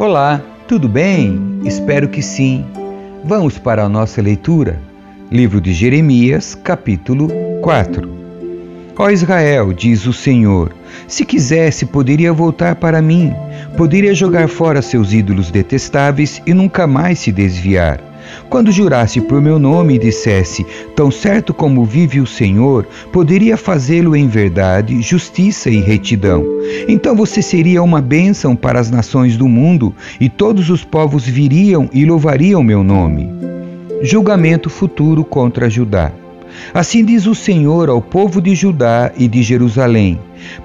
Olá, tudo bem? Espero que sim. Vamos para a nossa leitura. Livro de Jeremias, capítulo 4. Ó Israel, diz o Senhor, se quisesse, poderia voltar para mim, poderia jogar fora seus ídolos detestáveis e nunca mais se desviar. Quando jurasse por meu nome e dissesse, tão certo como vive o Senhor, poderia fazê-lo em verdade, justiça e retidão. Então você seria uma bênção para as nações do mundo, e todos os povos viriam e louvariam meu nome. Julgamento futuro contra Judá. Assim diz o Senhor ao povo de Judá e de Jerusalém: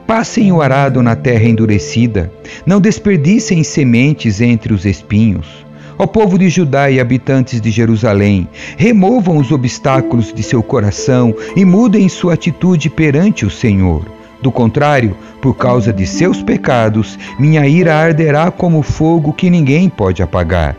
Passem o arado na terra endurecida, não desperdicem sementes entre os espinhos. Ó povo de Judá e habitantes de Jerusalém, removam os obstáculos de seu coração e mudem sua atitude perante o Senhor. Do contrário, por causa de seus pecados, minha ira arderá como fogo que ninguém pode apagar.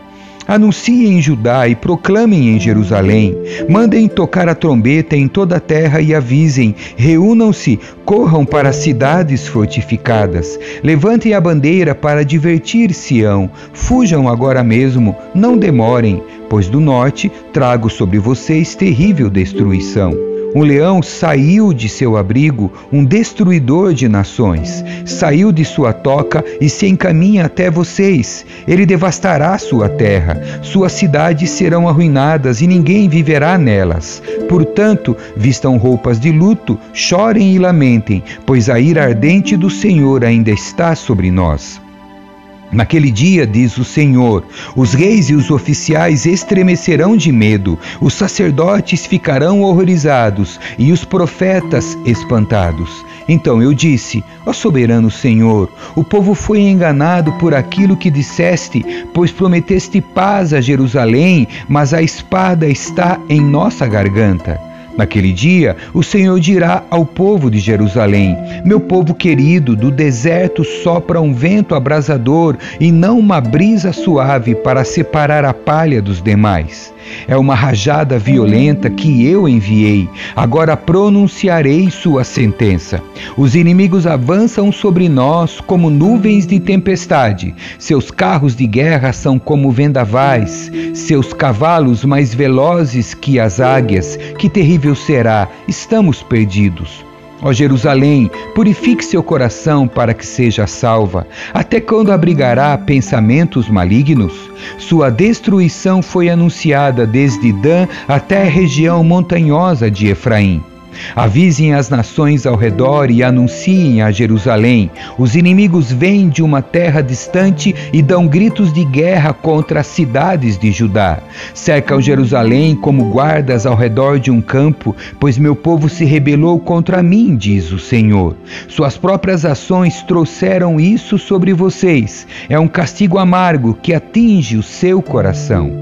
Anunciem em Judá e proclamem em Jerusalém. Mandem tocar a trombeta em toda a terra e avisem: reúnam-se, corram para as cidades fortificadas. Levantem a bandeira para divertir Sião. Fujam agora mesmo, não demorem, pois do norte trago sobre vocês terrível destruição. Um leão saiu de seu abrigo, um destruidor de nações. Saiu de sua toca e se encaminha até vocês. Ele devastará sua terra. Suas cidades serão arruinadas e ninguém viverá nelas. Portanto, vistam roupas de luto, chorem e lamentem, pois a ira ardente do Senhor ainda está sobre nós. Naquele dia, diz o Senhor, os reis e os oficiais estremecerão de medo, os sacerdotes ficarão horrorizados e os profetas espantados. Então eu disse: Ó soberano Senhor, o povo foi enganado por aquilo que disseste, pois prometeste paz a Jerusalém, mas a espada está em nossa garganta. Naquele dia, o Senhor dirá ao povo de Jerusalém: Meu povo querido, do deserto sopra um vento abrasador e não uma brisa suave para separar a palha dos demais. É uma rajada violenta que eu enviei. Agora pronunciarei sua sentença. Os inimigos avançam sobre nós como nuvens de tempestade. Seus carros de guerra são como vendavais, seus cavalos mais velozes que as águias. Que terrível será! Estamos perdidos. Ó Jerusalém, purifique seu coração para que seja salva. Até quando abrigará pensamentos malignos? Sua destruição foi anunciada desde Dan até a região montanhosa de Efraim. Avisem as nações ao redor e anunciem a Jerusalém. Os inimigos vêm de uma terra distante e dão gritos de guerra contra as cidades de Judá. Cercam Jerusalém como guardas ao redor de um campo, pois meu povo se rebelou contra mim, diz o Senhor. Suas próprias ações trouxeram isso sobre vocês. É um castigo amargo que atinge o seu coração.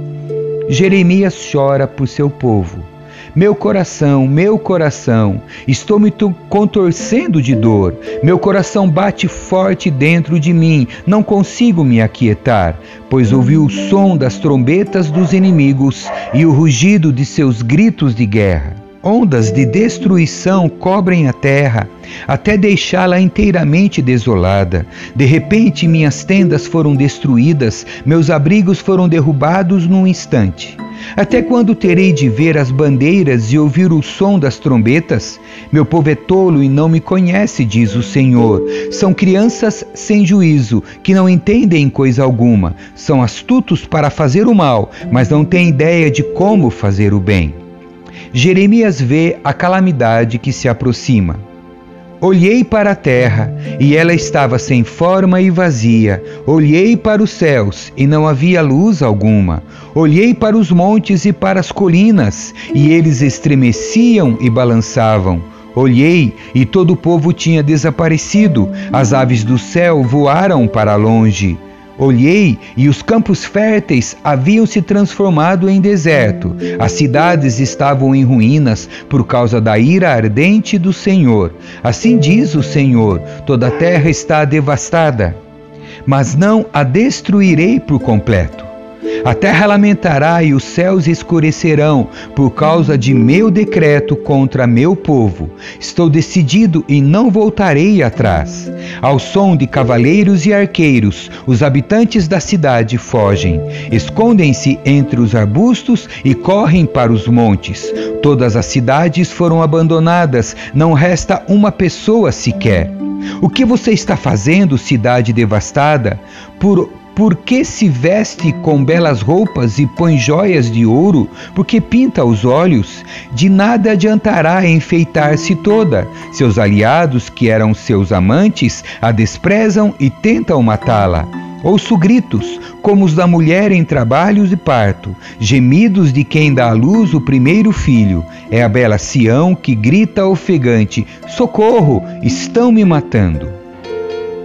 Jeremias chora por seu povo. Meu coração, meu coração, estou me contorcendo de dor. Meu coração bate forte dentro de mim, não consigo me aquietar, pois ouvi o som das trombetas dos inimigos e o rugido de seus gritos de guerra. Ondas de destruição cobrem a terra, até deixá-la inteiramente desolada. De repente, minhas tendas foram destruídas, meus abrigos foram derrubados num instante. Até quando terei de ver as bandeiras e ouvir o som das trombetas? Meu povo é tolo e não me conhece, diz o Senhor. São crianças sem juízo, que não entendem coisa alguma. São astutos para fazer o mal, mas não têm ideia de como fazer o bem. Jeremias vê a calamidade que se aproxima. Olhei para a terra, e ela estava sem forma e vazia. Olhei para os céus, e não havia luz alguma. Olhei para os montes e para as colinas, e eles estremeciam e balançavam. Olhei, e todo o povo tinha desaparecido. As aves do céu voaram para longe. Olhei e os campos férteis haviam se transformado em deserto. As cidades estavam em ruínas por causa da ira ardente do Senhor. Assim diz o Senhor: toda a terra está devastada, mas não a destruirei por completo. A terra lamentará e os céus escurecerão por causa de meu decreto contra meu povo. Estou decidido e não voltarei atrás. Ao som de cavaleiros e arqueiros, os habitantes da cidade fogem. Escondem-se entre os arbustos e correm para os montes. Todas as cidades foram abandonadas, não resta uma pessoa sequer. O que você está fazendo, cidade devastada? Por por que se veste com belas roupas e põe joias de ouro? Porque pinta os olhos? De nada adiantará enfeitar-se toda. Seus aliados, que eram seus amantes, a desprezam e tentam matá-la. Ouço gritos, como os da mulher em trabalhos de parto, gemidos de quem dá à luz o primeiro filho. É a bela Sião que grita ofegante: Socorro, estão me matando.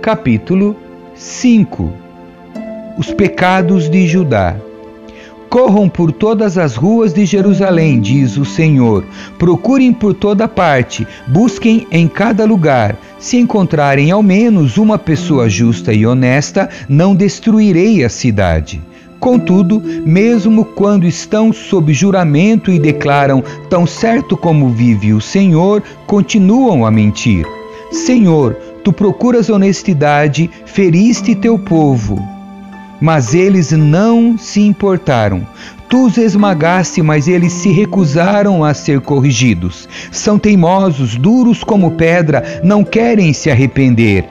Capítulo 5 os pecados de Judá. Corram por todas as ruas de Jerusalém, diz o Senhor. Procurem por toda parte, busquem em cada lugar. Se encontrarem ao menos uma pessoa justa e honesta, não destruirei a cidade. Contudo, mesmo quando estão sob juramento e declaram tão certo como vive o Senhor, continuam a mentir. Senhor, tu procuras honestidade, feriste teu povo mas eles não se importaram. Tu os esmagaste, mas eles se recusaram a ser corrigidos. São teimosos, duros como pedra, não querem se arrepender.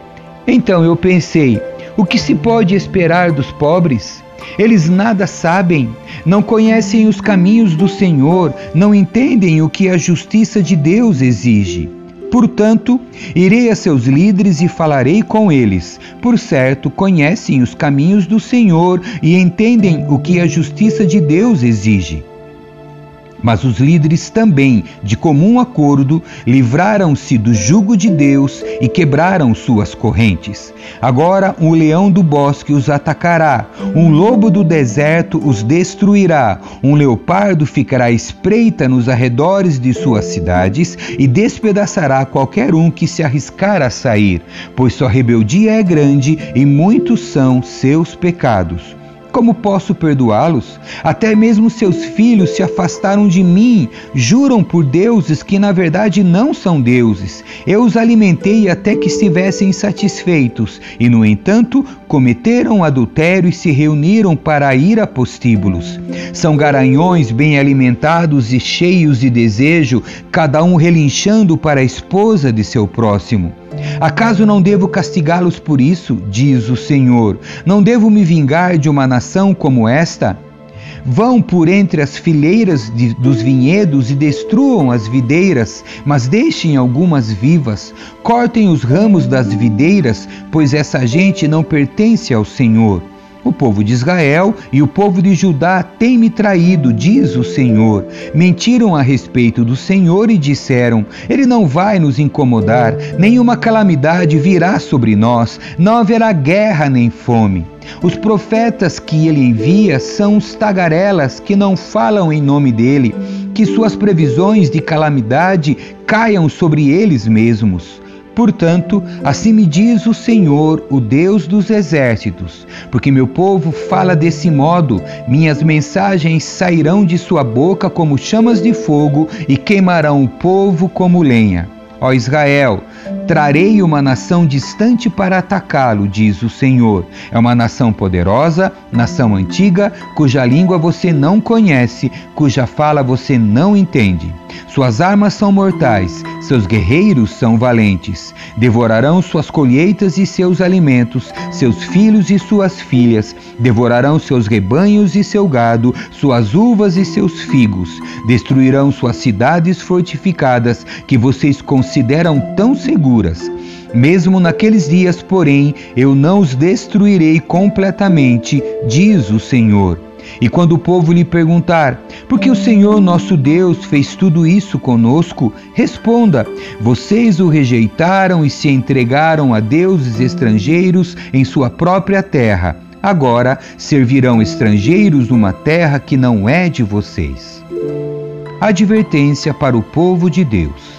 Então eu pensei: o que se pode esperar dos pobres? Eles nada sabem, não conhecem os caminhos do Senhor, não entendem o que a justiça de Deus exige. Portanto, irei a seus líderes e falarei com eles. Por certo, conhecem os caminhos do Senhor e entendem o que a justiça de Deus exige. Mas os líderes também, de comum acordo, livraram-se do jugo de Deus e quebraram suas correntes. Agora um leão do bosque os atacará, um lobo do deserto os destruirá, um leopardo ficará espreita nos arredores de suas cidades e despedaçará qualquer um que se arriscar a sair, pois sua rebeldia é grande e muitos são seus pecados. Como posso perdoá-los? Até mesmo seus filhos se afastaram de mim, juram por deuses que na verdade não são deuses. Eu os alimentei até que estivessem satisfeitos, e no entanto cometeram adultério e se reuniram para ir a postíbulos. São garanhões bem alimentados e cheios de desejo, cada um relinchando para a esposa de seu próximo. Acaso não devo castigá-los por isso? Diz o Senhor. Não devo me vingar de uma nação como esta? Vão por entre as fileiras de, dos vinhedos e destruam as videiras, mas deixem algumas vivas. Cortem os ramos das videiras, pois essa gente não pertence ao Senhor. O povo de Israel e o povo de Judá têm me traído, diz o Senhor. Mentiram a respeito do Senhor e disseram: Ele não vai nos incomodar, nenhuma calamidade virá sobre nós, não haverá guerra nem fome. Os profetas que ele envia são os tagarelas que não falam em nome dele, que suas previsões de calamidade caiam sobre eles mesmos. Portanto, assim me diz o Senhor, o Deus dos exércitos, porque meu povo fala desse modo, minhas mensagens sairão de sua boca como chamas de fogo e queimarão o povo como lenha. Ó Israel, trarei uma nação distante para atacá-lo, diz o Senhor. É uma nação poderosa, nação antiga, cuja língua você não conhece, cuja fala você não entende. Suas armas são mortais, seus guerreiros são valentes. Devorarão suas colheitas e seus alimentos, seus filhos e suas filhas. Devorarão seus rebanhos e seu gado, suas uvas e seus figos. Destruirão suas cidades fortificadas, que vocês consideram tão seguras. Mesmo naqueles dias, porém, eu não os destruirei completamente, diz o Senhor. E quando o povo lhe perguntar, por que o Senhor nosso Deus fez tudo isso conosco? Responda: vocês o rejeitaram e se entregaram a deuses estrangeiros em sua própria terra. Agora servirão estrangeiros numa terra que não é de vocês. Advertência para o povo de Deus.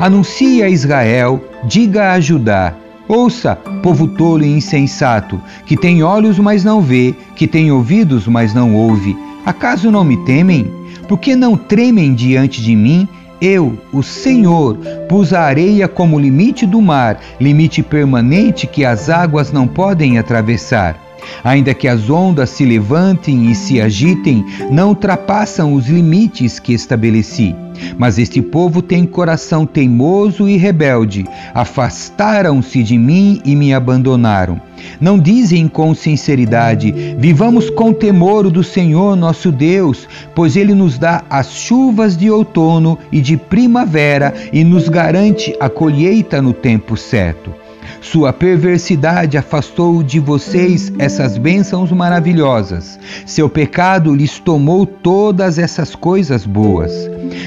Anuncie a Israel, diga a Judá: Ouça, povo tolo e insensato, que tem olhos, mas não vê, que tem ouvidos, mas não ouve. Acaso não me temem? Por que não tremem diante de mim? Eu, o Senhor, pus a areia como limite do mar, limite permanente que as águas não podem atravessar. Ainda que as ondas se levantem e se agitem, não ultrapassam os limites que estabeleci. Mas este povo tem coração teimoso e rebelde. Afastaram-se de mim e me abandonaram. Não dizem com sinceridade: Vivamos com temor do Senhor nosso Deus, pois Ele nos dá as chuvas de outono e de primavera e nos garante a colheita no tempo certo. Sua perversidade afastou de vocês essas bênçãos maravilhosas. Seu pecado lhes tomou todas essas coisas boas.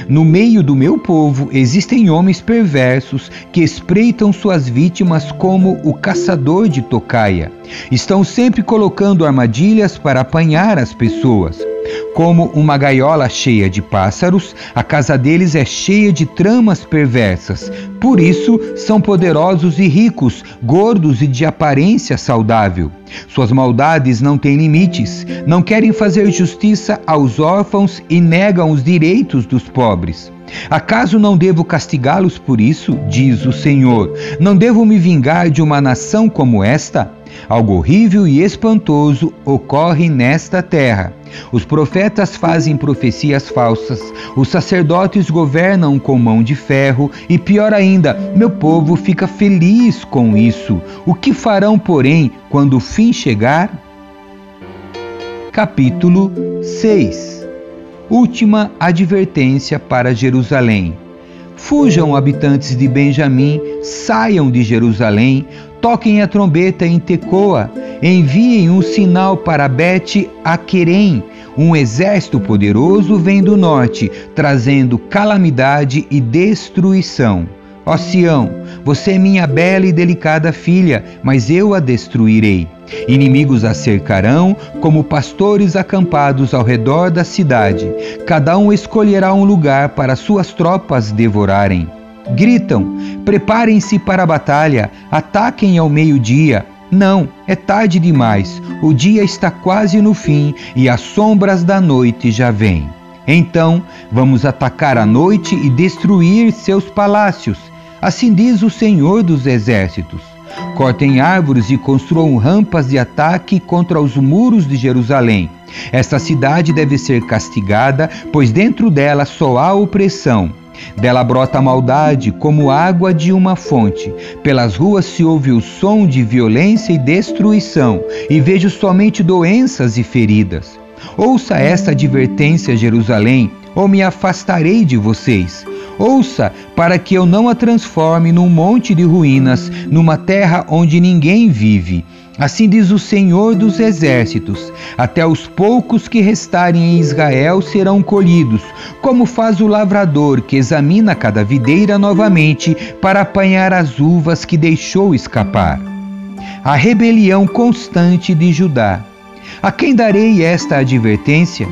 No meio do meu povo existem homens perversos que espreitam suas vítimas como o caçador de tocaia. Estão sempre colocando armadilhas para apanhar as pessoas. Como uma gaiola cheia de pássaros, a casa deles é cheia de tramas perversas. Por isso, são poderosos e ricos, gordos e de aparência saudável. Suas maldades não têm limites, não querem fazer justiça aos órfãos e negam os direitos dos pobres. Acaso não devo castigá-los por isso? Diz o Senhor. Não devo me vingar de uma nação como esta? Algo horrível e espantoso ocorre nesta terra. Os profetas fazem profecias falsas, os sacerdotes governam com mão de ferro, e pior ainda, meu povo fica feliz com isso. O que farão, porém, quando o fim chegar? Capítulo 6 Última advertência para Jerusalém. Fujam, habitantes de Benjamim, saiam de Jerusalém, toquem a trombeta em Tecoa, enviem um sinal para Bet Aquerem. Um exército poderoso vem do norte, trazendo calamidade e destruição. Ó Sião, você é minha bela e delicada filha, mas eu a destruirei. Inimigos a cercarão, como pastores acampados ao redor da cidade. Cada um escolherá um lugar para suas tropas devorarem. Gritam: preparem-se para a batalha, ataquem ao meio-dia. Não, é tarde demais, o dia está quase no fim e as sombras da noite já vêm. Então vamos atacar a noite e destruir seus palácios. Assim diz o Senhor dos Exércitos. Cortem árvores e construam rampas de ataque contra os muros de Jerusalém. Esta cidade deve ser castigada, pois dentro dela só há opressão. Dela brota a maldade como água de uma fonte. Pelas ruas se ouve o som de violência e destruição, e vejo somente doenças e feridas. Ouça esta advertência, Jerusalém, ou me afastarei de vocês. Ouça, para que eu não a transforme num monte de ruínas, numa terra onde ninguém vive. Assim diz o Senhor dos Exércitos: até os poucos que restarem em Israel serão colhidos, como faz o lavrador que examina cada videira novamente para apanhar as uvas que deixou escapar. A rebelião constante de Judá. A quem darei esta advertência?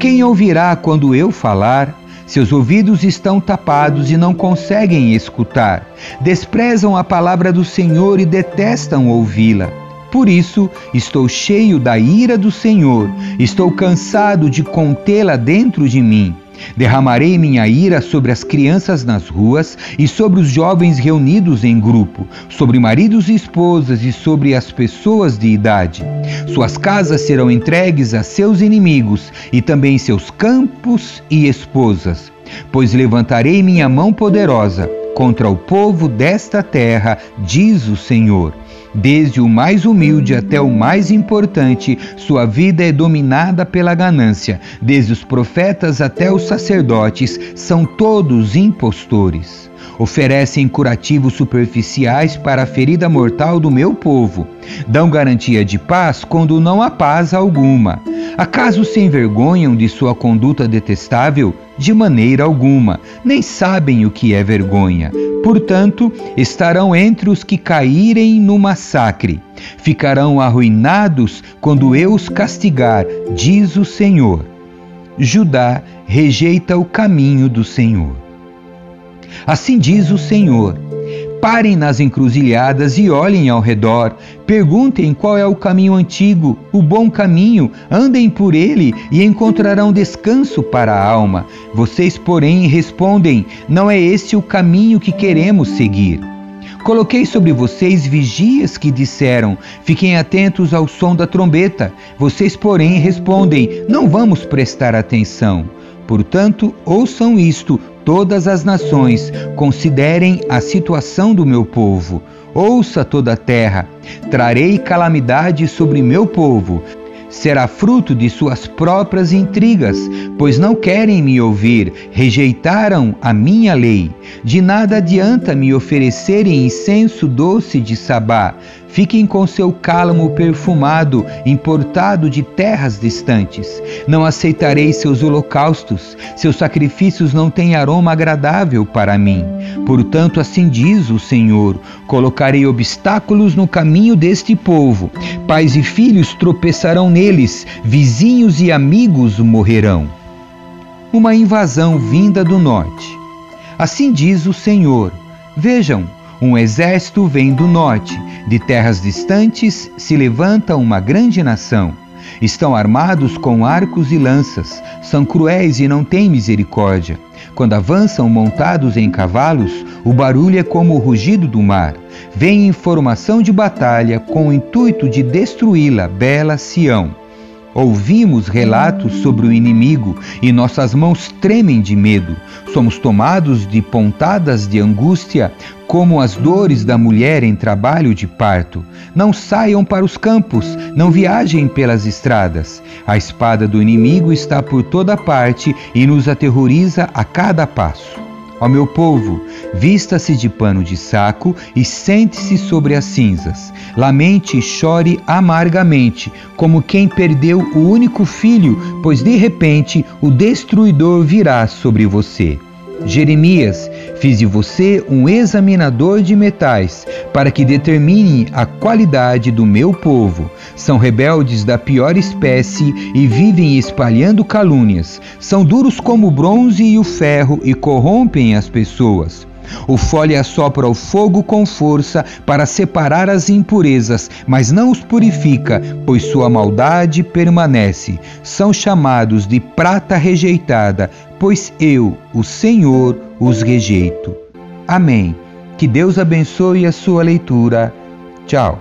Quem ouvirá quando eu falar? Seus ouvidos estão tapados e não conseguem escutar. Desprezam a palavra do Senhor e detestam ouvi-la. Por isso, estou cheio da ira do Senhor, estou cansado de contê-la dentro de mim. Derramarei minha ira sobre as crianças nas ruas e sobre os jovens reunidos em grupo, sobre maridos e esposas e sobre as pessoas de idade. Suas casas serão entregues a seus inimigos e também seus campos e esposas. Pois levantarei minha mão poderosa contra o povo desta terra, diz o Senhor Desde o mais humilde até o mais importante, sua vida é dominada pela ganância. Desde os profetas até os sacerdotes, são todos impostores. Oferecem curativos superficiais para a ferida mortal do meu povo. Dão garantia de paz quando não há paz alguma. Acaso se envergonham de sua conduta detestável? De maneira alguma, nem sabem o que é vergonha. Portanto, estarão entre os que caírem no massacre. Ficarão arruinados quando eu os castigar, diz o Senhor. Judá rejeita o caminho do Senhor. Assim diz o Senhor Parem nas encruzilhadas e olhem ao redor. Perguntem qual é o caminho antigo, o bom caminho. Andem por ele e encontrarão descanso para a alma. Vocês, porém, respondem: Não é esse o caminho que queremos seguir. Coloquei sobre vocês vigias que disseram: Fiquem atentos ao som da trombeta. Vocês, porém, respondem: Não vamos prestar atenção. Portanto, ouçam isto, todas as nações, considerem a situação do meu povo. Ouça toda a terra, trarei calamidade sobre meu povo. Será fruto de suas próprias intrigas, pois não querem me ouvir, rejeitaram a minha lei. De nada adianta me oferecerem incenso doce de sabá, Fiquem com seu cálamo perfumado, importado de terras distantes. Não aceitarei seus holocaustos, seus sacrifícios não têm aroma agradável para mim. Portanto, assim diz o Senhor: colocarei obstáculos no caminho deste povo. Pais e filhos tropeçarão neles, vizinhos e amigos morrerão. Uma invasão vinda do norte. Assim diz o Senhor: Vejam, um exército vem do norte, de terras distantes se levanta uma grande nação. Estão armados com arcos e lanças, são cruéis e não têm misericórdia. Quando avançam montados em cavalos, o barulho é como o rugido do mar. Vem em formação de batalha com o intuito de destruí-la, bela Sião. Ouvimos relatos sobre o inimigo e nossas mãos tremem de medo. Somos tomados de pontadas de angústia, como as dores da mulher em trabalho de parto. Não saiam para os campos, não viajem pelas estradas. A espada do inimigo está por toda parte e nos aterroriza a cada passo. Ó meu povo, vista-se de pano de saco e sente-se sobre as cinzas. Lamente e chore amargamente, como quem perdeu o único filho, pois de repente o destruidor virá sobre você. Jeremias, fiz de você um examinador de metais, para que determine a qualidade do meu povo. São rebeldes da pior espécie e vivem espalhando calúnias. São duros como o bronze e o ferro e corrompem as pessoas. O fole assopra o fogo com força para separar as impurezas, mas não os purifica, pois sua maldade permanece. São chamados de prata rejeitada, pois eu, o Senhor, os rejeito. Amém. Que Deus abençoe a sua leitura. Tchau.